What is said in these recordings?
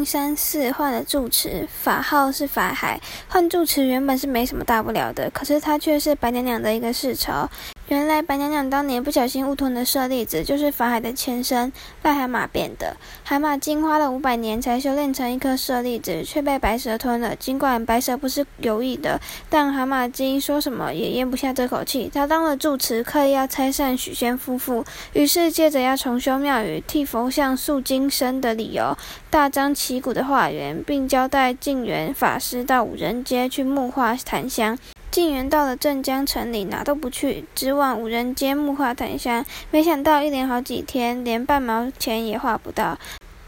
金山寺换了住持，法号是法海。换住持原本是没什么大不了的，可是他却是白娘娘的一个世仇。原来白娘娘当年不小心误吞的舍利子，就是法海的前身癞蛤蟆变的。蛤蟆精花了五百年才修炼成一颗舍利子，却被白蛇吞了。尽管白蛇不是有意的，但蛤蟆精说什么也咽不下这口气。他当了住持，刻意要拆散许仙夫妇，于是借着要重修庙宇、替佛像塑金身的理由，大张旗鼓的化缘，并交代净元法师到五人街去木化檀香。晋元到了镇江城里，哪都不去，只往五人街木化檀香。没想到一连好几天，连半毛钱也化不到。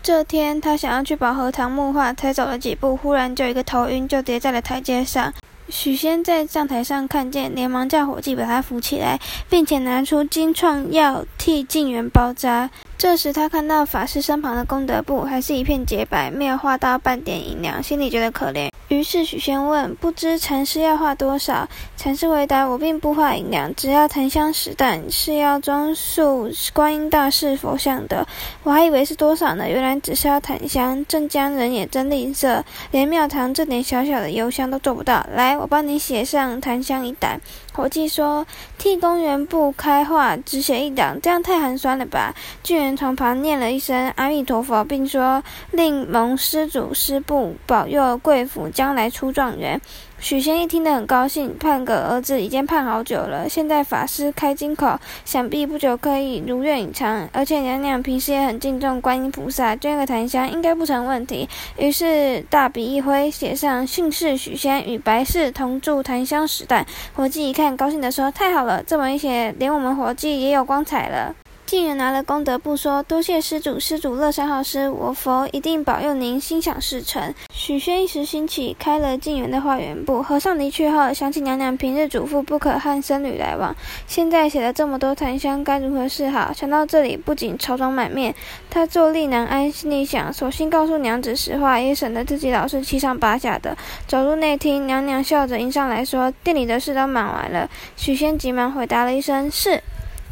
这天，他想要去保和堂木化，才走了几步，忽然就一个头晕，就跌在了台阶上。许仙在站台上看见，连忙叫伙计把他扶起来，并且拿出金创药替晋元包扎。这时，他看到法师身旁的功德簿还是一片洁白，没有画到半点银两，心里觉得可怜。于是许仙问：“不知禅师要画多少？”禅师回答：“我并不画银两，只要檀香十担，是要装塑观音大士佛像的。我还以为是多少呢，原来只是要檀香。镇江人也真吝啬，连庙堂这点小小的油香都做不到。来，我帮你写上檀香一担。”伙计说：“替公园不开画，只写一档，这样太寒酸了吧？”巨人从旁念了一声阿弥陀佛，并说：“令蒙施主施布保佑贵府将来出状元。”许仙一听得很高兴，盼个儿子已经盼好久了。现在法师开金口，想必不久可以如愿以偿。而且娘娘平时也很敬重观音菩萨，捐个檀香应该不成问题。于是大笔一挥，写上姓氏许仙与白氏同住檀香时代。伙计一看，高兴地说：“太好了，这么一写，连我们伙计也有光彩了。”净元拿了功德簿说：“多谢施主，施主乐善好施，我佛一定保佑您心想事成。”许仙一时兴起，开了净元的化缘簿。和尚离去后，想起娘娘平日嘱咐不可和僧侣来往，现在写了这么多檀香，该如何是好？想到这里，不仅愁容满面，他坐立难安，心里想：索性告诉娘子实话，也省得自己老是七上八下的。走入内厅，娘娘笑着迎上来说：“店里的事都忙完了。”许仙急忙回答了一声：“是。”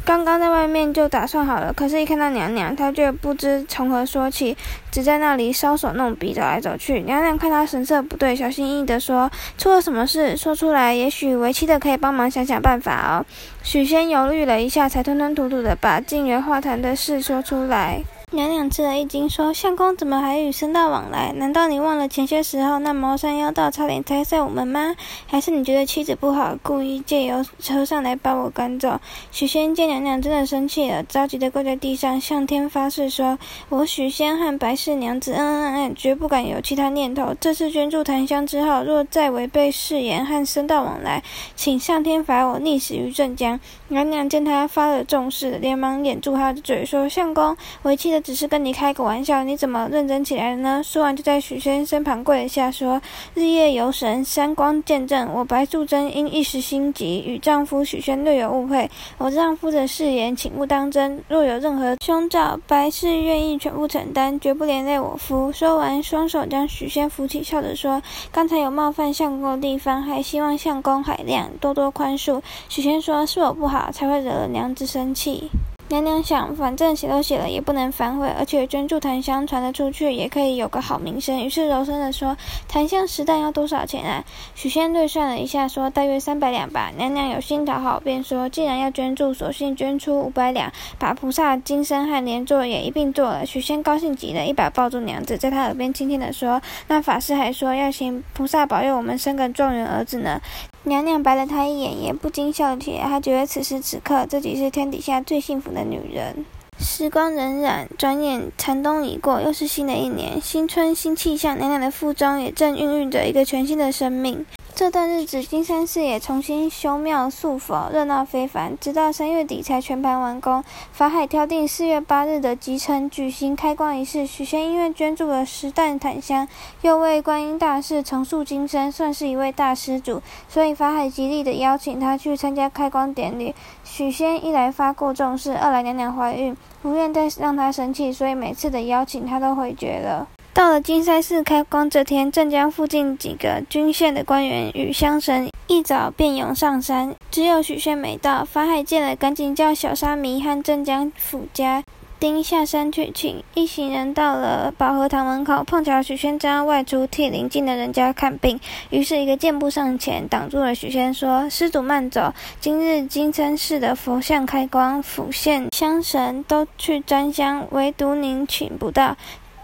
刚刚在外面就打算好了，可是，一看到娘娘，他却不知从何说起，只在那里搔首弄鼻，走来走去。娘娘看他神色不对，小心翼翼地说：“出了什么事？说出来，也许为妻的可以帮忙想想办法哦。”许仙犹豫了一下，才吞吞吐吐地把静园画坛的事说出来。娘娘吃了一惊，说：“相公怎么还与僧道往来？难道你忘了前些时候那茅山妖道差点拆散我们吗？还是你觉得妻子不好，故意借由和尚来把我赶走？”许仙见娘娘真的生气了，着急地跪在地上，向天发誓说：“我许仙和白氏娘子恩恩爱爱，绝不敢有其他念头。这次捐助檀香之后，若再违背誓言和僧道往来，请上天罚我溺死于镇江。”娘娘见他发了重誓，连忙掩住他的嘴，说：“相公，为妻的。”只是跟你开个玩笑，你怎么认真起来了呢？说完，就在许仙身旁跪了下，说：“日夜有神三光见证，我白素贞因一时心急，与丈夫许仙略有误会。我丈夫的誓言，请勿当真。若有任何凶兆，白氏愿意全部承担，绝不连累我夫。”说完，双手将许仙扶起，笑着说：“刚才有冒犯相公的地方，还希望相公海量，多多宽恕。”许仙说：“是我不好，才会惹了娘子生气。”娘娘想，反正写都写了，也不能反悔，而且捐助檀香传得出去，也可以有个好名声。于是柔声地说：“檀香十担要多少钱啊？”许仙略算了一下，说：“大约三百两吧。”娘娘有心讨好，便说：“既然要捐助，索性捐出五百两，把菩萨金身和莲座也一并做了。”许仙高兴极了，一把抱住娘子，在她耳边轻轻地说：“那法师还说要请菩萨保佑我们生个状元儿子呢。”娘娘白了他一眼，也不禁笑起来。她觉得此时此刻自己是天底下最幸福的女人。时光荏苒，转眼残冬已过，又是新的一年，新春新气象。娘娘的腹中也正孕育着一个全新的生命。这段日子，金山寺也重新修庙塑佛，热闹非凡。直到三月底才全盘完工。法海挑定四月八日的吉辰举行开光仪式。许仙因为捐助了十担檀香，又为观音大士重塑金身，算是一位大施主，所以法海极力的邀请他去参加开光典礼。许仙一来发过重誓，二来娘娘怀孕，不愿再让他生气，所以每次的邀请他都回绝了。到了金山寺开光这天，镇江附近几个郡县的官员与乡绅一早便涌上山，只有许仙没到。法海见了，赶紧叫小沙弥和镇江府家丁下山去请，一行人到了保和堂门口，碰巧许仙正要外出替邻近的人家看病，于是一个箭步上前挡住了许仙，说：“施主慢走，今日金山寺的佛像开光，府县乡神都去沾香，唯独您请不到。”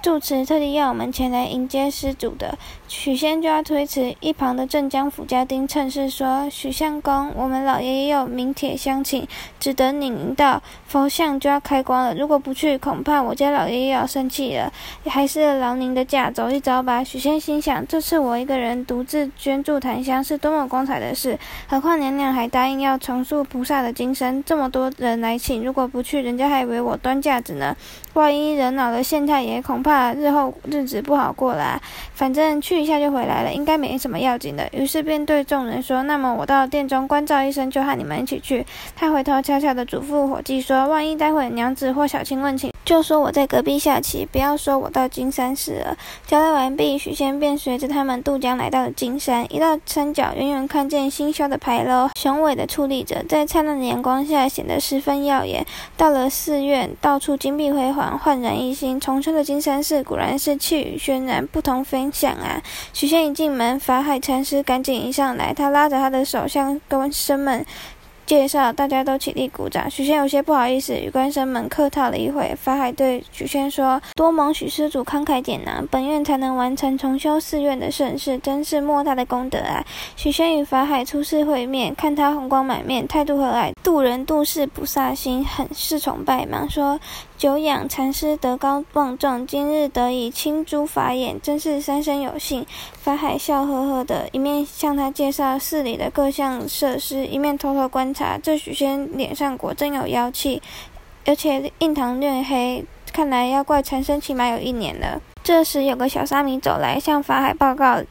住持特地要我们前来迎接施主的，许仙就要推辞。一旁的镇江府家丁趁势说：“许相公，我们老爷也有名帖相请，只等您到，佛像就要开光了。如果不去，恐怕我家老爷爷要生气了。还是劳您的驾，走一遭吧。”许仙心想：这次我一个人独自捐助檀香，是多么光彩的事！何况娘娘还答应要重塑菩萨的金身，这么多人来请，如果不去，人家还以为我端架子呢。万一惹恼了县太爷，恐怕日后日子不好过啦。反正去一下就回来了，应该没什么要紧的。于是便对众人说：“那么我到殿中关照一声，就和你们一起去。”他回头悄悄地嘱咐伙计说：“万一待会娘子或小青问起，就说我在隔壁下棋，不要说我到金山寺了。”交代完毕，许仙便随着他们渡江来到了金山。一到山脚，远远看见新修的牌楼，雄伟的矗立着，在灿烂的阳光下显得十分耀眼。到了寺院，到处金碧辉煌。焕然一新，重修的金山寺果然是气宇轩然，不同凡响啊！许仙一进门，法海禅师赶紧迎上来，他拉着他的手向官绅们介绍，大家都起立鼓掌。许仙有些不好意思，与官绅们客套了一会。法海对许仙说：“多蒙许施主慷慨解囊，本院才能完成重修寺院的盛事，真是莫大的功德啊！”许仙与法海初次会面，看他红光满面，态度和蔼，度人度世不煞心，很是崇拜，忙说。久仰禅师德高望重，今日得以亲诸法眼，真是三生有幸。法海笑呵呵的，一面向他介绍寺里的各项设施，一面偷偷观察。这许仙脸上果真有妖气，而且印堂略黑，看来妖怪缠身起码有一年了。这时有个小沙弥走来，向法海报告。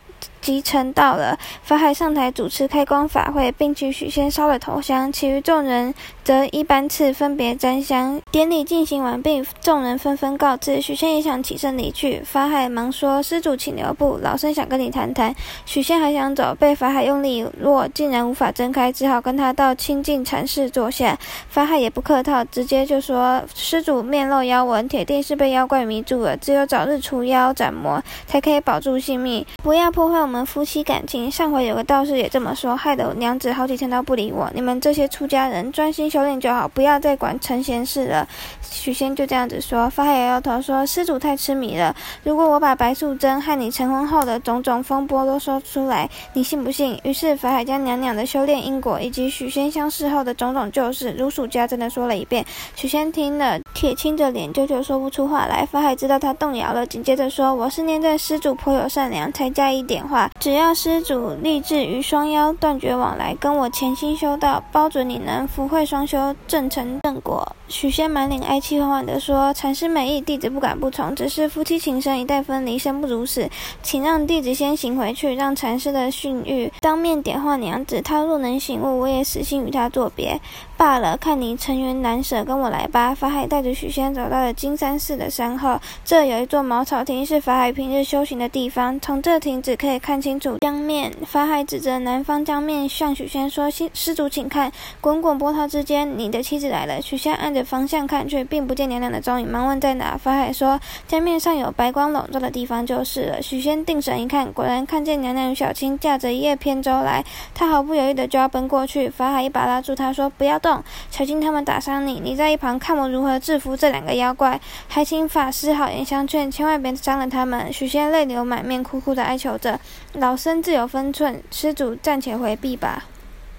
即成到了，法海上台主持开光法会，并请许仙烧了头香，其余众人则一班次分别沾香。典礼进行完毕，众人纷纷告辞。许仙也想起身离去，法海忙说：“施主请留步，老僧想跟你谈谈。”许仙还想走，被法海用力一握，竟然无法挣开，只好跟他到清净禅室坐下。法海也不客套，直接就说：“施主面露妖纹，铁定是被妖怪迷住了，只有早日除妖斩魔，才可以保住性命，不要破坏我们。”夫妻感情，上回有个道士也这么说，害得娘子好几天都不理我。你们这些出家人专心修炼就好，不要再管成闲事了。许仙就这样子说，法海摇摇头说：“施主太痴迷了。如果我把白素贞和你成婚后的种种风波都说出来，你信不信？”于是法海将娘娘的修炼因果以及许仙相识后的种种旧事如数家珍的说了一遍。许仙听了，铁青着脸，久久说不出话来。法海知道他动摇了，紧接着说：“我是念在施主颇有善良，才加以点化。”话只要施主立志与双妖断绝往来，跟我潜心修道，包准你能福慧双修，正成正果。许仙满脸哀戚，缓缓地说：“禅师美意，弟子不敢不从。只是夫妻情深，一旦分离，生不如死。请让弟子先行回去，让禅师的训谕当面点化娘子。他若能醒悟，我也死心与他作别。”罢了，看你尘缘难舍，跟我来吧。法海带着许仙走到了金山寺的山后，这有一座茅草亭，是法海平日修行的地方。从这亭子可以看清楚江面。法海指着南方江面，向许仙说：“施主，请看，滚滚波涛之间，你的妻子来了。”许仙按着方向看却，并不见娘娘的踪影，忙问在哪。法海说：“江面上有白光笼罩的地方就是了。”许仙定神一看，果然看见娘娘与小青驾着一叶扁舟来，他毫不犹豫的就要奔过去。法海一把拉住他，说：“不要动。”小心他们打伤你！你在一旁看我如何制服这两个妖怪，还请法师好言相劝，千万别伤了他们。许仙泪流满面，苦苦的哀求着：“老身自有分寸，施主暂且回避吧。”